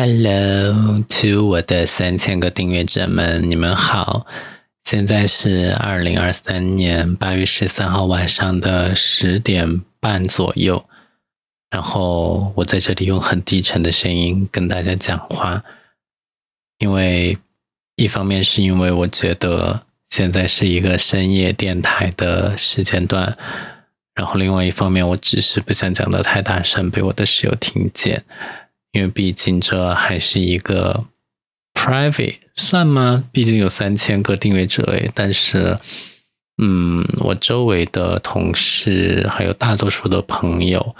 Hello to 我的三千个订阅者们，你们好！现在是二零二三年八月十三号晚上的十点半左右，然后我在这里用很低沉的声音跟大家讲话，因为一方面是因为我觉得现在是一个深夜电台的时间段，然后另外一方面我只是不想讲的太大声，被我的室友听见。因为毕竟这还是一个 private 算吗？毕竟有三千个订阅者诶，但是，嗯，我周围的同事还有大多数的朋友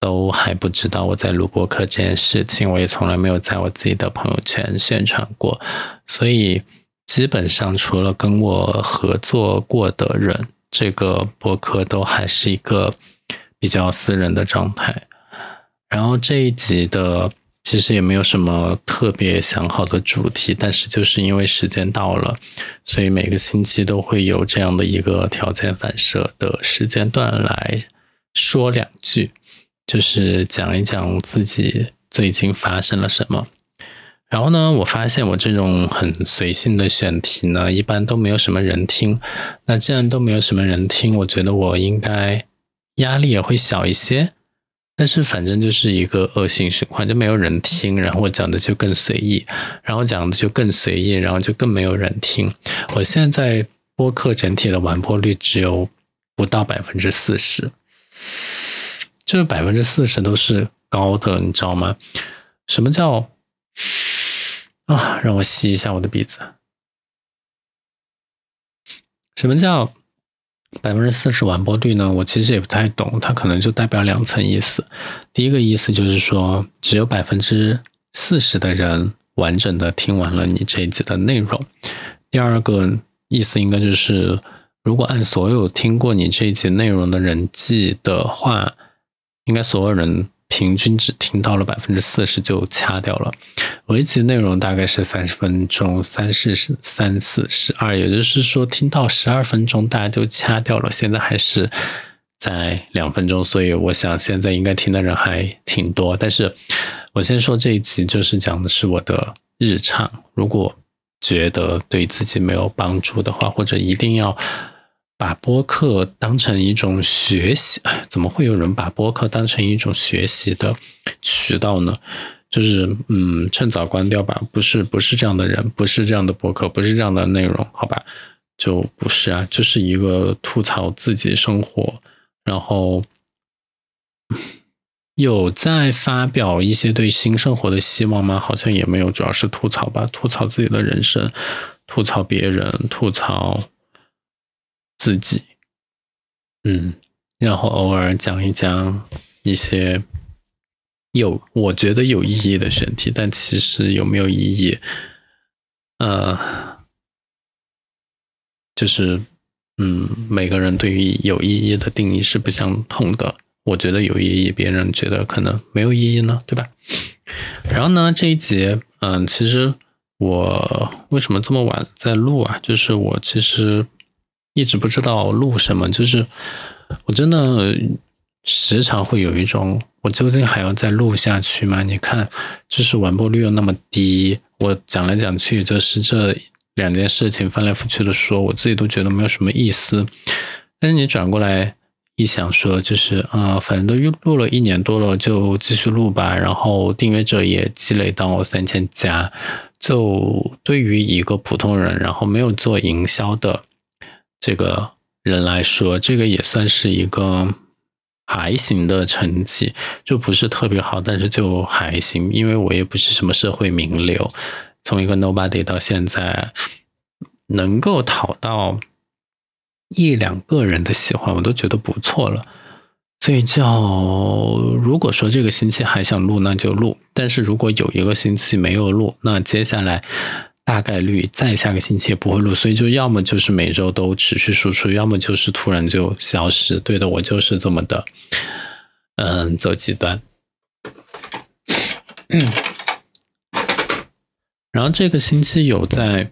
都还不知道我在录播课这件事情，我也从来没有在我自己的朋友圈宣传过，所以基本上除了跟我合作过的人，这个播客都还是一个比较私人的状态。然后这一集的其实也没有什么特别想好的主题，但是就是因为时间到了，所以每个星期都会有这样的一个条件反射的时间段来说两句，就是讲一讲自己最近发生了什么。然后呢，我发现我这种很随性的选题呢，一般都没有什么人听。那既然都没有什么人听，我觉得我应该压力也会小一些。但是反正就是一个恶性循环，就没有人听，然后我讲的就更随意，然后讲的就更随意，然后就更没有人听。我现在播客整体的完播率只有不到百分之四十，就是百分之四十都是高的，你知道吗？什么叫啊？让我吸一下我的鼻子。什么叫？百分之四十完播率呢？我其实也不太懂，它可能就代表两层意思。第一个意思就是说，只有百分之四十的人完整的听完了你这一集的内容。第二个意思应该就是，如果按所有听过你这一集内容的人记的话，应该所有人。平均只听到了百分之四十就掐掉了。我一集内容大概是三十分钟，三四十三四十二，也就是说听到十二分钟大家就掐掉了。现在还是在两分钟，所以我想现在应该听的人还挺多。但是我先说这一集就是讲的是我的日常。如果觉得对自己没有帮助的话，或者一定要。把播客当成一种学习，怎么会有人把播客当成一种学习的渠道呢？就是，嗯，趁早关掉吧。不是，不是这样的人，不是这样的播客，不是这样的内容，好吧？就不是啊，就是一个吐槽自己生活，然后有在发表一些对新生活的希望吗？好像也没有，主要是吐槽吧，吐槽自己的人生，吐槽别人，吐槽。自己，嗯，然后偶尔讲一讲一些有我觉得有意义的选题，但其实有没有意义，呃，就是嗯，每个人对于有意义的定义是不相同的。我觉得有意义，别人觉得可能没有意义呢，对吧？然后呢，这一节，嗯，其实我为什么这么晚在录啊？就是我其实。一直不知道录什么，就是我真的时常会有一种，我究竟还要再录下去吗？你看，就是完播率又那么低，我讲来讲去就是这两件事情翻来覆去的说，我自己都觉得没有什么意思。但是你转过来一想，说就是啊，反正都录了一年多了，就继续录吧。然后订阅者也积累到三千加，就对于一个普通人，然后没有做营销的。这个人来说，这个也算是一个还行的成绩，就不是特别好，但是就还行。因为我也不是什么社会名流，从一个 nobody 到现在，能够讨到一两个人的喜欢，我都觉得不错了。所以，就如果说这个星期还想录，那就录；但是如果有一个星期没有录，那接下来。大概率再下个星期也不会录，所以就要么就是每周都持续输出，要么就是突然就消失。对的，我就是这么的，嗯，走极端。然后这个星期有在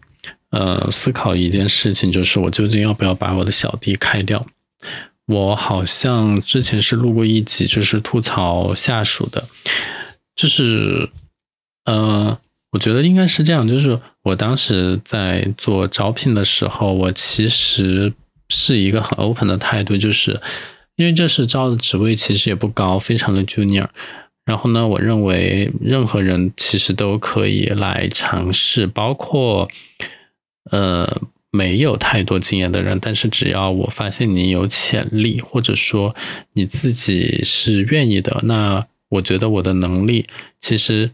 呃思考一件事情，就是我究竟要不要把我的小弟开掉？我好像之前是录过一集，就是吐槽下属的，就是。呃，我觉得应该是这样，就是我当时在做招聘的时候，我其实是一个很 open 的态度，就是因为这是招的职位其实也不高，非常的 junior。然后呢，我认为任何人其实都可以来尝试，包括呃没有太多经验的人，但是只要我发现你有潜力，或者说你自己是愿意的，那我觉得我的能力其实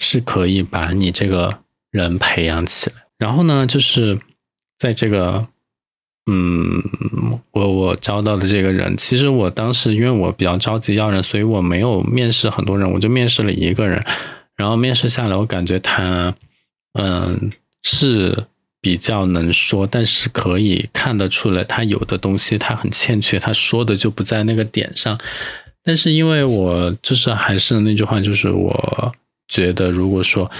是可以把你这个人培养起来。然后呢，就是在这个。嗯，我我招到的这个人，其实我当时因为我比较着急要人，所以我没有面试很多人，我就面试了一个人。然后面试下来，我感觉他，嗯，是比较能说，但是可以看得出来，他有的东西他很欠缺，他说的就不在那个点上。但是因为我就是还是那句话，就是我觉得如果说，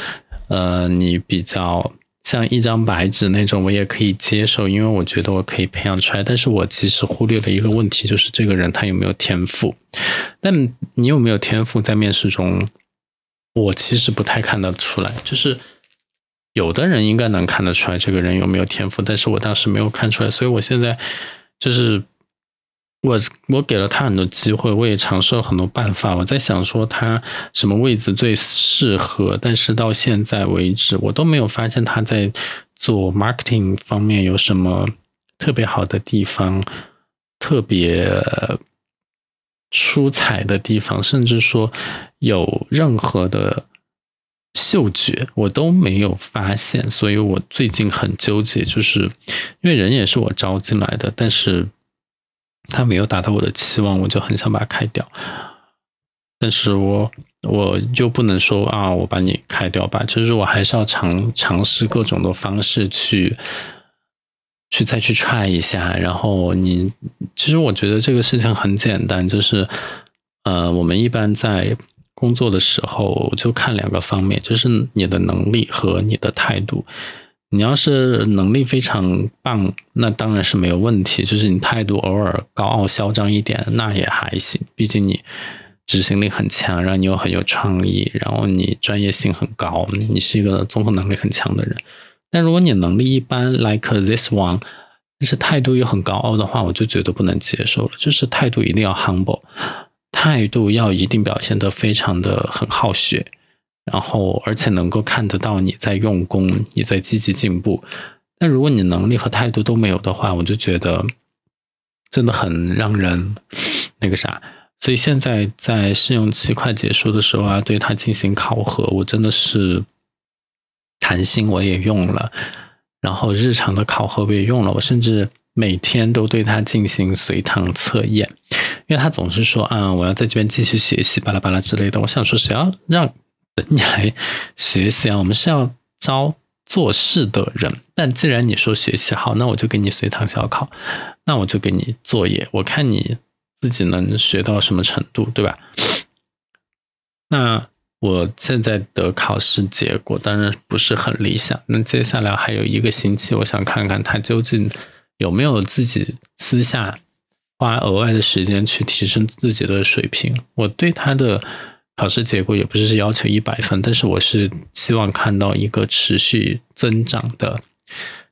呃，你比较。像一张白纸那种，我也可以接受，因为我觉得我可以培养出来。但是我其实忽略了一个问题，就是这个人他有没有天赋。但你有没有天赋，在面试中，我其实不太看得出来。就是有的人应该能看得出来这个人有没有天赋，但是我当时没有看出来，所以我现在就是。我我给了他很多机会，我也尝试了很多办法。我在想说他什么位置最适合，但是到现在为止，我都没有发现他在做 marketing 方面有什么特别好的地方，特别出彩的地方，甚至说有任何的嗅觉，我都没有发现。所以我最近很纠结，就是因为人也是我招进来的，但是。他没有达到我的期望，我就很想把他开掉。但是我我又不能说啊，我把你开掉吧。就是我还是要尝尝试各种的方式去去再去 try 一下。然后你其实我觉得这个事情很简单，就是呃，我们一般在工作的时候就看两个方面，就是你的能力和你的态度。你要是能力非常棒，那当然是没有问题。就是你态度偶尔高傲嚣张一点，那也还行。毕竟你执行力很强，然后你又很有创意，然后你专业性很高，你是一个综合能力很强的人。但如果你能力一般，like this one，但是态度又很高傲的话，我就觉得不能接受了。就是态度一定要 humble，态度要一定表现得非常的很好学。然后，而且能够看得到你在用功，你在积极进步。但如果你能力和态度都没有的话，我就觉得真的很让人那个啥。所以现在在试用期快结束的时候啊，对他进行考核，我真的是谈心我也用了，然后日常的考核我也用了，我甚至每天都对他进行随堂测验，因为他总是说啊，我要在这边继续学习，巴拉巴拉之类的。我想说，谁要让？你来学习啊！我们是要招做事的人。但既然你说学习好，那我就给你随堂小考，那我就给你作业，我看你自己能学到什么程度，对吧？那我现在的考试结果当然不是很理想。那接下来还有一个星期，我想看看他究竟有没有自己私下花额外的时间去提升自己的水平。我对他的。考试结果也不是要求一百分，但是我是希望看到一个持续增长的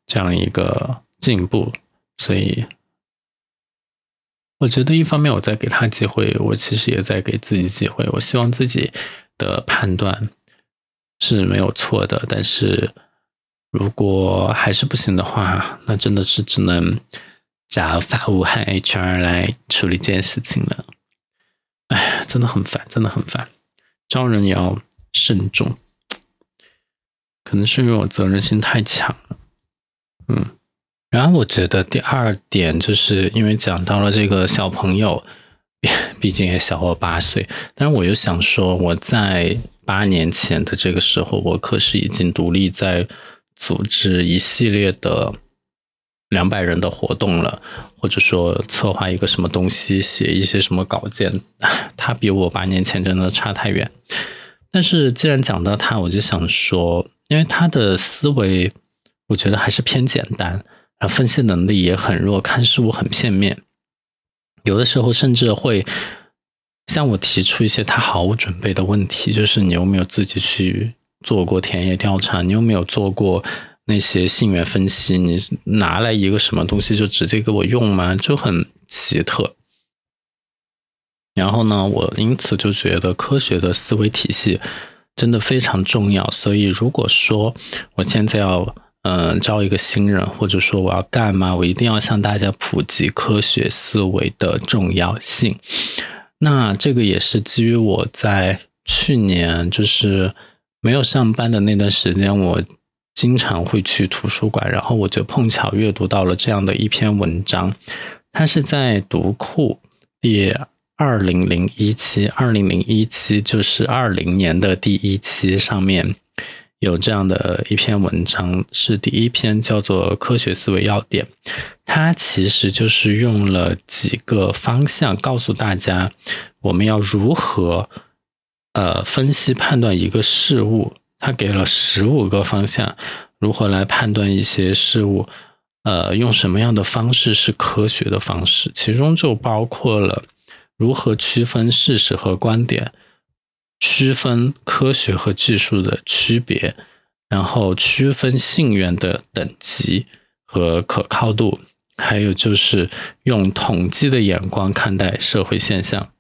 这样一个进步，所以我觉得一方面我在给他机会，我其实也在给自己机会。我希望自己的判断是没有错的，但是如果还是不行的话，那真的是只能找法务和 HR 来处理这件事情了。哎，真的很烦，真的很烦。招人也要慎重，可能是因为我责任心太强了，嗯。然后我觉得第二点就是因为讲到了这个小朋友，毕竟也小我八岁，但是我又想说，我在八年前的这个时候，我可是已经独立在组织一系列的两百人的活动了。或者说策划一个什么东西，写一些什么稿件，他比我八年前真的差太远。但是既然讲到他，我就想说，因为他的思维，我觉得还是偏简单，啊，分析能力也很弱，看事物很片面，有的时候甚至会向我提出一些他毫无准备的问题，就是你有没有自己去做过田野调查？你有没有做过那些信源分析？你拿来一个什么东西就直接给我用吗？就很奇特。然后呢，我因此就觉得科学的思维体系真的非常重要。所以，如果说我现在要嗯招一个新人，或者说我要干嘛，我一定要向大家普及科学思维的重要性。那这个也是基于我在去年就是没有上班的那段时间，我经常会去图书馆，然后我就碰巧阅读到了这样的一篇文章，它是在读库第。二零零一期，二零零一期就是二零年的第一期，上面有这样的一篇文章，是第一篇，叫做《科学思维要点》。它其实就是用了几个方向告诉大家，我们要如何呃分析判断一个事物。它给了十五个方向，如何来判断一些事物，呃，用什么样的方式是科学的方式，其中就包括了。如何区分事实和观点？区分科学和技术的区别，然后区分信源的等级和可靠度，还有就是用统计的眼光看待社会现象，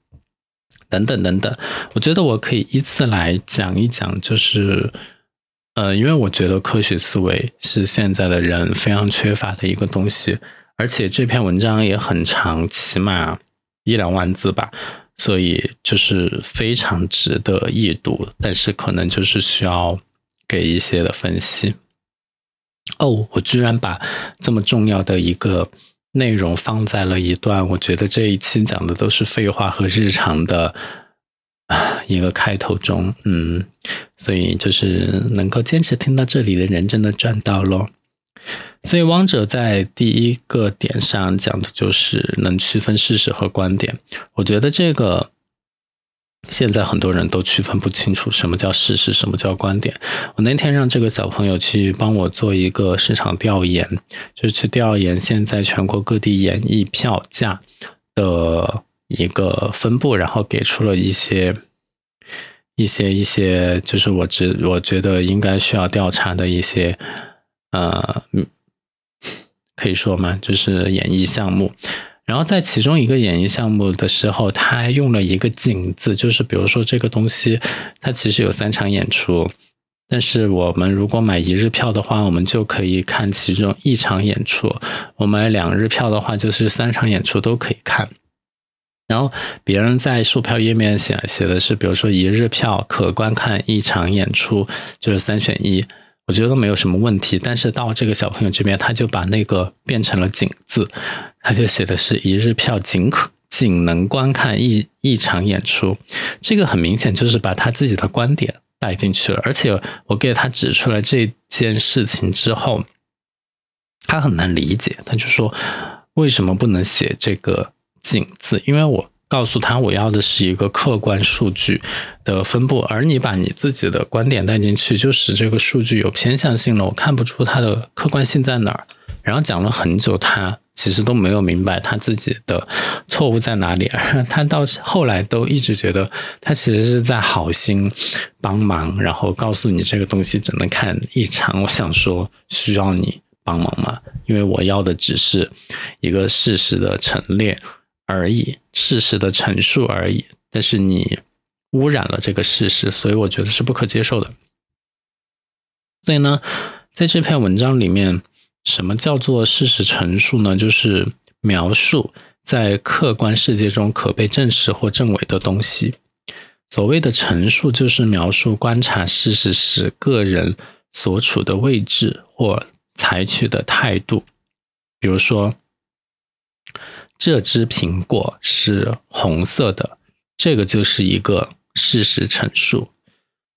等等等等。我觉得我可以依次来讲一讲，就是呃，因为我觉得科学思维是现在的人非常缺乏的一个东西，而且这篇文章也很长，起码。一两万字吧，所以就是非常值得一读，但是可能就是需要给一些的分析。哦，我居然把这么重要的一个内容放在了一段，我觉得这一期讲的都是废话和日常的一个开头中，嗯，所以就是能够坚持听到这里的人，真的赚到喽。所以，汪哲在第一个点上讲的就是能区分事实和观点。我觉得这个现在很多人都区分不清楚什么叫事实，什么叫观点。我那天让这个小朋友去帮我做一个市场调研，就是去调研现在全国各地演艺票价的一个分布，然后给出了一些一些一些，就是我只我觉得应该需要调查的一些。呃，可以说嘛，就是演艺项目。然后在其中一个演艺项目的时候，他用了一个“景”字，就是比如说这个东西，它其实有三场演出，但是我们如果买一日票的话，我们就可以看其中一场演出；我买两日票的话，就是三场演出都可以看。然后别人在售票页面写写的是，比如说一日票可观看一场演出，就是三选一。我觉得没有什么问题，但是到这个小朋友这边，他就把那个变成了“景”字，他就写的是一日票仅可仅能观看一一场演出，这个很明显就是把他自己的观点带进去了。而且我给他指出来这件事情之后，他很难理解，他就说为什么不能写这个“仅”字？因为我。告诉他我要的是一个客观数据的分布，而你把你自己的观点带进去，就使这个数据有偏向性了。我看不出它的客观性在哪儿。然后讲了很久，他其实都没有明白他自己的错误在哪里。他到后来都一直觉得他其实是在好心帮忙，然后告诉你这个东西只能看一场。我想说，需要你帮忙吗？因为我要的只是一个事实的陈列。而已，事实的陈述而已。但是你污染了这个事实，所以我觉得是不可接受的。所以呢，在这篇文章里面，什么叫做事实陈述呢？就是描述在客观世界中可被证实或证伪的东西。所谓的陈述，就是描述观察事实时个人所处的位置或采取的态度。比如说。这只苹果是红色的，这个就是一个事实陈述。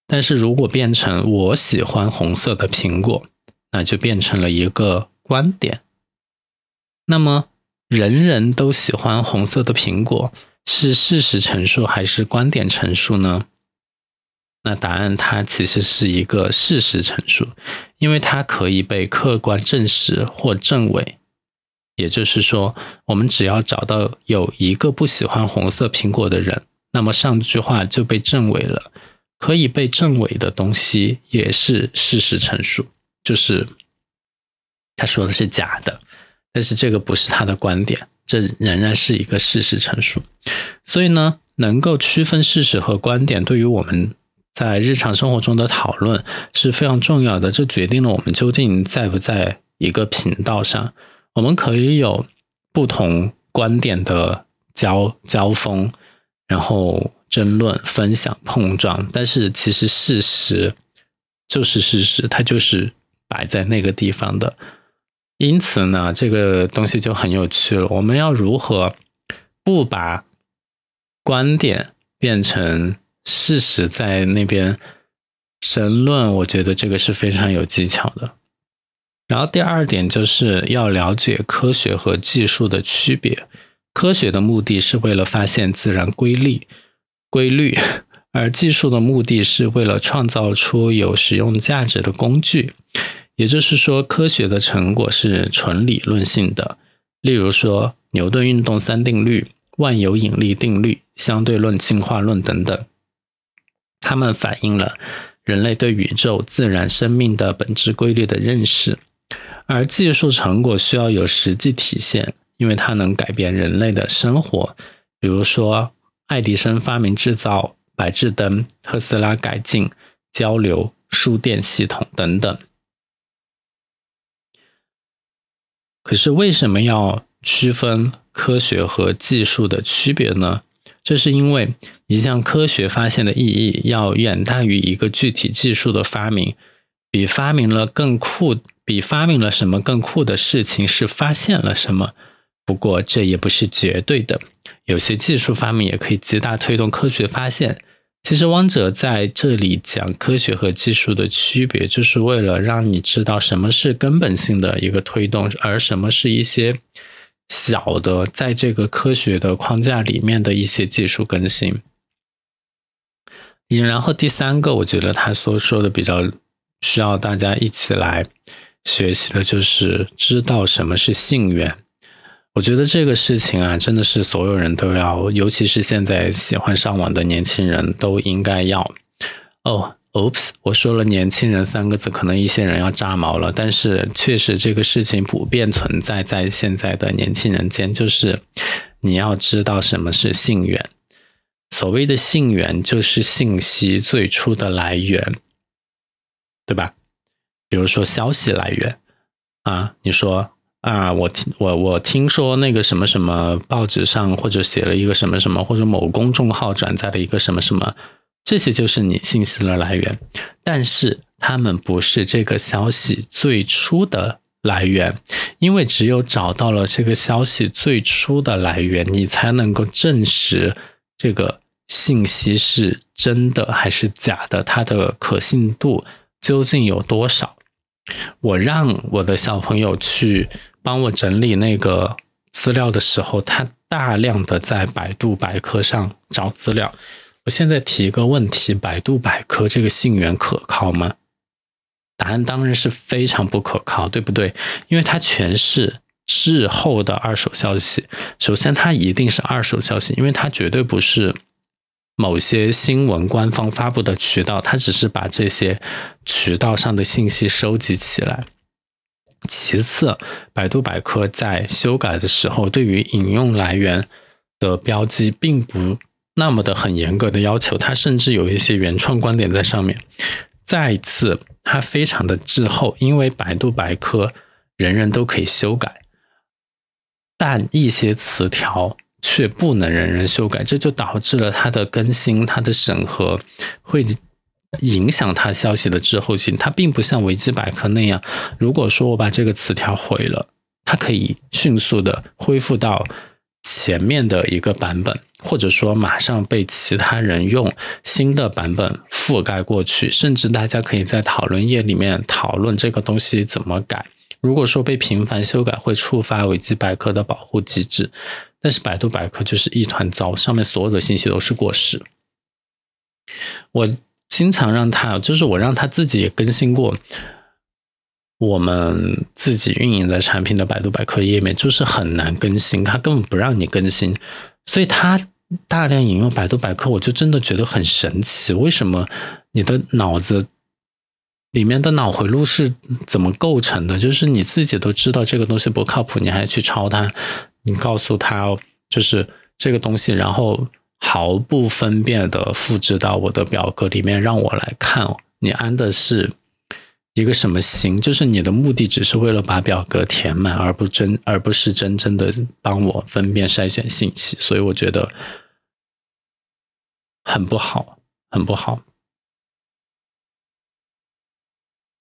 但是如果变成我喜欢红色的苹果，那就变成了一个观点。那么人人都喜欢红色的苹果，是事实陈述还是观点陈述呢？那答案它其实是一个事实陈述，因为它可以被客观证实或证伪。也就是说，我们只要找到有一个不喜欢红色苹果的人，那么上句话就被证伪了。可以被证伪的东西也是事实陈述，就是他说的是假的，但是这个不是他的观点，这仍然是一个事实陈述。所以呢，能够区分事实和观点，对于我们在日常生活中的讨论是非常重要的。这决定了我们究竟在不在一个频道上。我们可以有不同观点的交交锋，然后。争论、分享、碰撞，但是其实事实就是事实，它就是摆在那个地方的。因此呢，这个东西就很有趣了。我们要如何不把观点变成事实，在那边争论？我觉得这个是非常有技巧的。然后第二点就是要了解科学和技术的区别。科学的目的是为了发现自然规律。规律，而技术的目的是为了创造出有实用价值的工具。也就是说，科学的成果是纯理论性的，例如说牛顿运动三定律、万有引力定律、相对论进化论等等，它们反映了人类对宇宙、自然、生命的本质规律的认识。而技术成果需要有实际体现，因为它能改变人类的生活，比如说。爱迪生发明制造白炽灯，特斯拉改进交流输电系统等等。可是为什么要区分科学和技术的区别呢？这是因为一项科学发现的意义要远大于一个具体技术的发明。比发明了更酷，比发明了什么更酷的事情是发现了什么。不过这也不是绝对的。有些技术发明也可以极大推动科学发现。其实，汪哲在这里讲科学和技术的区别，就是为了让你知道什么是根本性的一个推动，而什么是一些小的，在这个科学的框架里面的一些技术更新。然后第三个，我觉得他所说的比较需要大家一起来学习的，就是知道什么是信源。我觉得这个事情啊，真的是所有人都要，尤其是现在喜欢上网的年轻人都应该要。哦，Oops，我说了“年轻人”三个字，可能一些人要炸毛了。但是确实，这个事情普遍存在在现在的年轻人间，就是你要知道什么是信源。所谓的信源，就是信息最初的来源，对吧？比如说消息来源啊，你说。啊，我听我我听说那个什么什么报纸上或者写了一个什么什么，或者某公众号转载了一个什么什么，这些就是你信息的来源。但是他们不是这个消息最初的来源，因为只有找到了这个消息最初的来源，你才能够证实这个信息是真的还是假的，它的可信度究竟有多少。我让我的小朋友去。帮我整理那个资料的时候，他大量的在百度百科上找资料。我现在提一个问题：百度百科这个信源可靠吗？答案当然是非常不可靠，对不对？因为它全是滞后的二手消息。首先，它一定是二手消息，因为它绝对不是某些新闻官方发布的渠道，它只是把这些渠道上的信息收集起来。其次，百度百科在修改的时候，对于引用来源的标记并不那么的很严格的要求，它甚至有一些原创观点在上面。再次，它非常的滞后，因为百度百科人人都可以修改，但一些词条却不能人人修改，这就导致了它的更新、它的审核会。影响它消息的滞后性，它并不像维基百科那样，如果说我把这个词条毁了，它可以迅速的恢复到前面的一个版本，或者说马上被其他人用新的版本覆盖过去，甚至大家可以在讨论页里面讨论这个东西怎么改。如果说被频繁修改，会触发维基百科的保护机制，但是百度百科就是一团糟，上面所有的信息都是过时。我。经常让他，就是我让他自己也更新过我们自己运营的产品的百度百科页面，就是很难更新，他根本不让你更新，所以他大量引用百度百科，我就真的觉得很神奇。为什么你的脑子里面的脑回路是怎么构成的？就是你自己都知道这个东西不靠谱，你还去抄它？你告诉他就是这个东西，然后毫不分辨的复制到我的表格里面，让我来看。你安的是一个什么心？就是你的目的只是为了把表格填满，而不真，而不是真正的帮我分辨筛选信息。所以我觉得。很不好，很不好。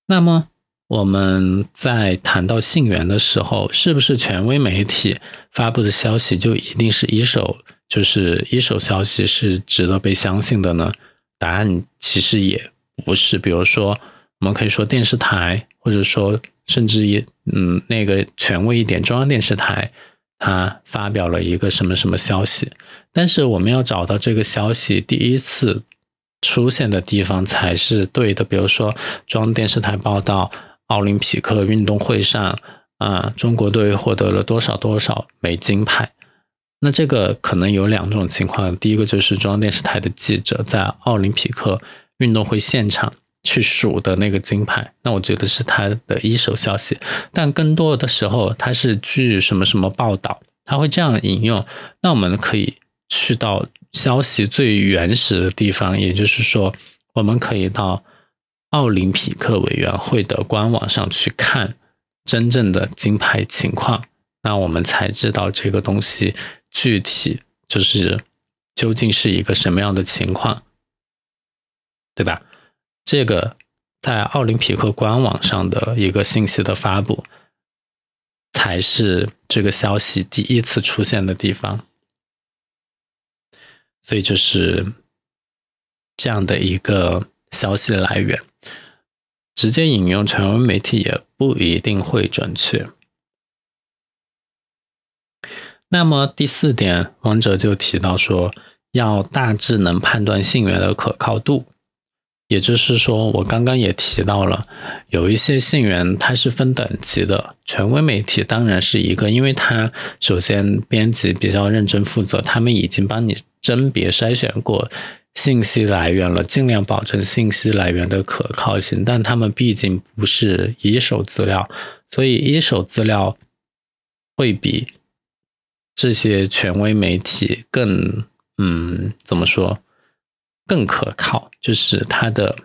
那么我们在谈到信源的时候，是不是权威媒体发布的消息就一定是一手，就是一手消息是值得被相信的呢？答案其实也不是。比如说，我们可以说电视台，或者说甚至于嗯那个权威一点中央电视台。他发表了一个什么什么消息，但是我们要找到这个消息第一次出现的地方才是对的。比如说，中央电视台报道奥林匹克运动会上，啊，中国队获得了多少多少枚金牌。那这个可能有两种情况，第一个就是中央电视台的记者在奥林匹克运动会现场。去数的那个金牌，那我觉得是他的一手消息，但更多的时候他是据什么什么报道，他会这样引用。那我们可以去到消息最原始的地方，也就是说，我们可以到奥林匹克委员会的官网上去看真正的金牌情况，那我们才知道这个东西具体就是究竟是一个什么样的情况，对吧？这个在奥林匹克官网上的一个信息的发布，才是这个消息第一次出现的地方。所以就是这样的一个消息来源，直接引用权威媒体也不一定会准确。那么第四点，王哲就提到说，要大致能判断信源的可靠度。也就是说，我刚刚也提到了，有一些信源它是分等级的，权威媒体当然是一个，因为它首先编辑比较认真负责，他们已经帮你甄别筛选过信息来源了，尽量保证信息来源的可靠性。但他们毕竟不是一手资料，所以一手资料会比这些权威媒体更，嗯，怎么说？更可靠，就是它的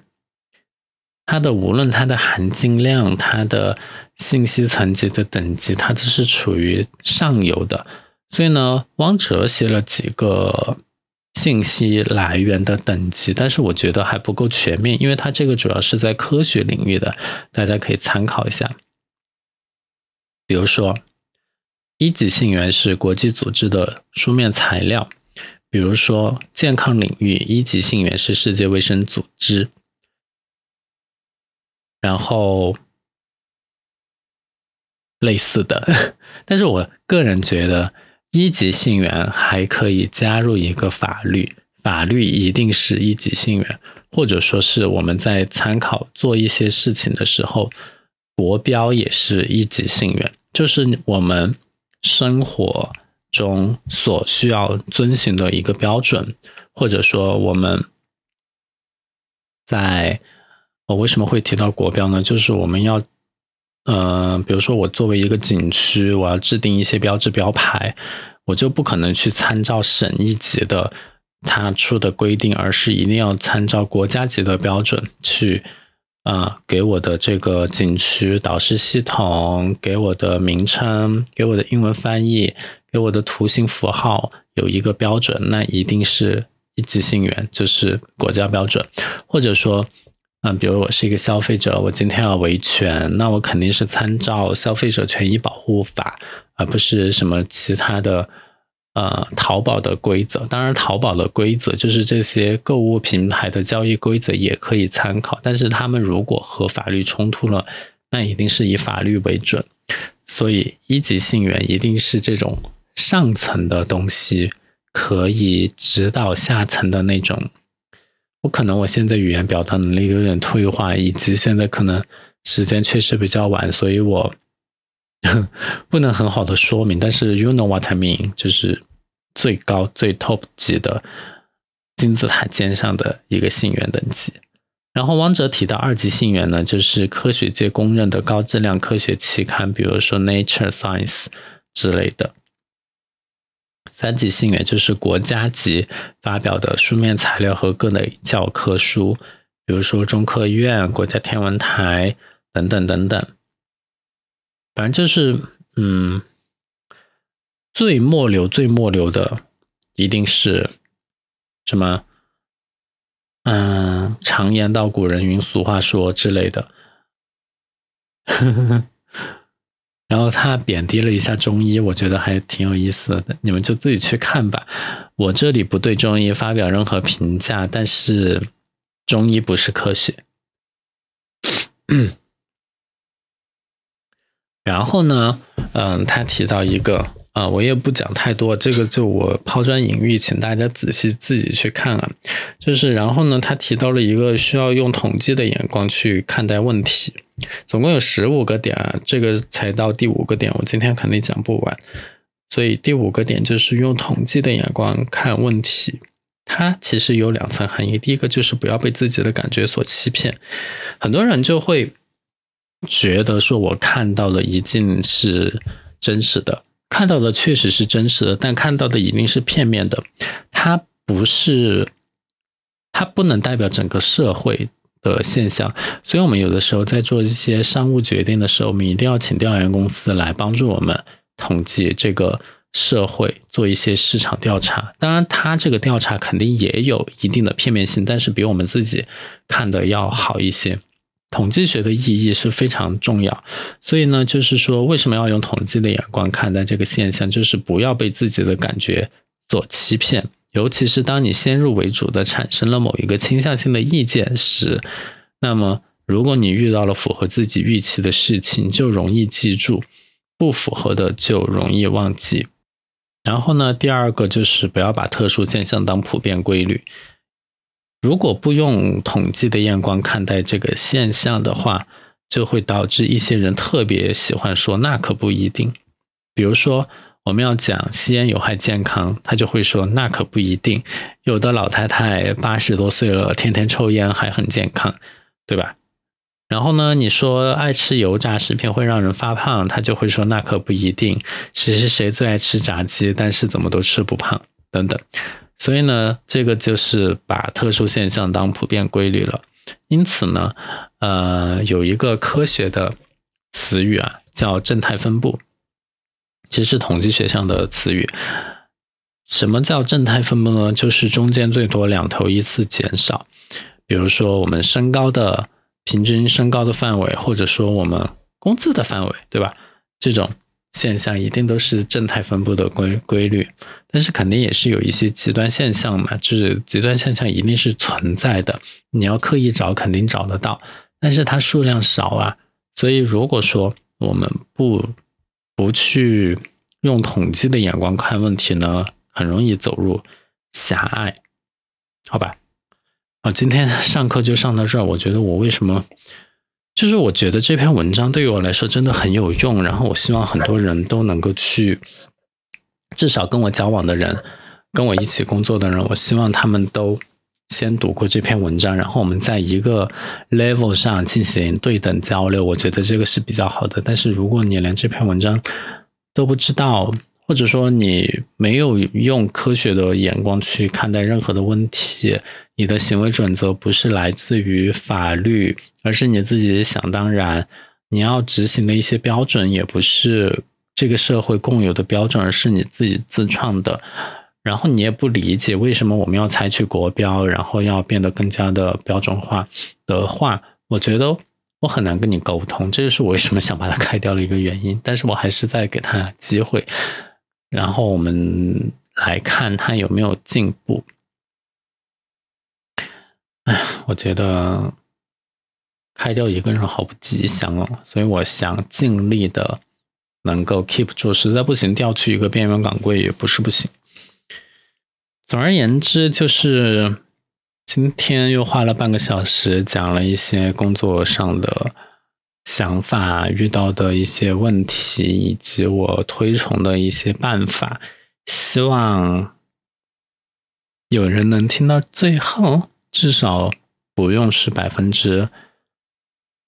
它的无论它的含金量、它的信息层级的等级，它都是处于上游的。所以呢，汪哲写了几个信息来源的等级，但是我觉得还不够全面，因为它这个主要是在科学领域的，大家可以参考一下。比如说，一级信源是国际组织的书面材料。比如说，健康领域一级信源是世界卫生组织，然后类似的。但是我个人觉得，一级信源还可以加入一个法律，法律一定是一级信源，或者说是我们在参考做一些事情的时候，国标也是一级信源，就是我们生活。中所需要遵循的一个标准，或者说我们在我为什么会提到国标呢？就是我们要，呃，比如说我作为一个景区，我要制定一些标志标牌，我就不可能去参照省一级的他出的规定，而是一定要参照国家级的标准去。啊，给我的这个景区导师系统，给我的名称，给我的英文翻译，给我的图形符号有一个标准，那一定是一级信源，就是国家标准。或者说，嗯，比如我是一个消费者，我今天要维权，那我肯定是参照消费者权益保护法，而不是什么其他的。呃，淘宝的规则，当然，淘宝的规则就是这些购物平台的交易规则也可以参考，但是他们如果和法律冲突了，那一定是以法律为准。所以，一级信源一定是这种上层的东西，可以指导下层的那种。我可能我现在语言表达能力有点退化，以及现在可能时间确实比较晚，所以我。不能很好的说明，但是 you know what I mean，就是最高最 top 级的金字塔尖上的一个信源等级。然后汪哲提到二级信源呢，就是科学界公认的高质量科学期刊，比如说 Nature Science 之类的。三级信源就是国家级发表的书面材料和各类教科书，比如说中科院、国家天文台等等等等。反正就是，嗯，最末流、最末流的一定是什么？嗯，常言道，古人云，俗话说之类的。然后他贬低了一下中医，我觉得还挺有意思的，你们就自己去看吧。我这里不对中医发表任何评价，但是中医不是科学。然后呢，嗯，他提到一个。啊，我也不讲太多，这个就我抛砖引玉，请大家仔细自己去看啊。就是，然后呢，他提到了一个需要用统计的眼光去看待问题，总共有十五个点啊，这个才到第五个点，我今天肯定讲不完。所以第五个点就是用统计的眼光看问题，它其实有两层含义。第一个就是不要被自己的感觉所欺骗，很多人就会觉得说我看到的一定是真实的。看到的确实是真实的，但看到的一定是片面的，它不是，它不能代表整个社会的现象。所以，我们有的时候在做一些商务决定的时候，我们一定要请调研公司来帮助我们统计这个社会，做一些市场调查。当然，它这个调查肯定也有一定的片面性，但是比我们自己看的要好一些。统计学的意义是非常重要，所以呢，就是说，为什么要用统计的眼光看待这个现象？就是不要被自己的感觉所欺骗，尤其是当你先入为主的产生了某一个倾向性的意见时，那么如果你遇到了符合自己预期的事情，就容易记住；不符合的就容易忘记。然后呢，第二个就是不要把特殊现象当普遍规律。如果不用统计的眼光看待这个现象的话，就会导致一些人特别喜欢说“那可不一定”。比如说，我们要讲吸烟有害健康，他就会说“那可不一定”。有的老太太八十多岁了，天天抽烟还很健康，对吧？然后呢，你说爱吃油炸食品会让人发胖，他就会说“那可不一定”。谁谁谁最爱吃炸鸡，但是怎么都吃不胖，等等。所以呢，这个就是把特殊现象当普遍规律了。因此呢，呃，有一个科学的词语啊，叫正态分布，其实是统计学上的词语。什么叫正态分布呢？就是中间最多两头依次减少。比如说我们身高的平均身高的范围，或者说我们工资的范围，对吧？这种。现象一定都是正态分布的规规律，但是肯定也是有一些极端现象嘛，就是极端现象一定是存在的，你要刻意找肯定找得到，但是它数量少啊，所以如果说我们不不去用统计的眼光看问题呢，很容易走入狭隘，好吧？啊，今天上课就上到这儿，我觉得我为什么？就是我觉得这篇文章对于我来说真的很有用，然后我希望很多人都能够去，至少跟我交往的人，跟我一起工作的人，我希望他们都先读过这篇文章，然后我们在一个 level 上进行对等交流，我觉得这个是比较好的。但是如果你连这篇文章都不知道，或者说你没有用科学的眼光去看待任何的问题，你的行为准则不是来自于法律。而是你自己想当然，你要执行的一些标准也不是这个社会共有的标准，而是你自己自创的。然后你也不理解为什么我们要采取国标，然后要变得更加的标准化的话，我觉得我很难跟你沟通，这就是我为什么想把它开掉的一个原因。但是我还是在给他机会，然后我们来看他有没有进步。哎，我觉得。开掉一个人好不吉祥哦，所以我想尽力的能够 keep 住，实在不行调去一个边缘岗位也不是不行。总而言之，就是今天又花了半个小时讲了一些工作上的想法、遇到的一些问题，以及我推崇的一些办法，希望有人能听到最后，至少不用是百分之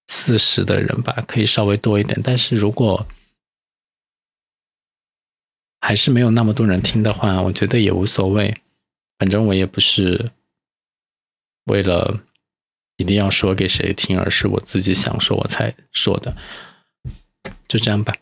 四十的人吧，可以稍微多一点。但是如果还是没有那么多人听的话，我觉得也无所谓，反正我也不是为了一定要说给谁听，而是我自己想说我才说的，就这样吧。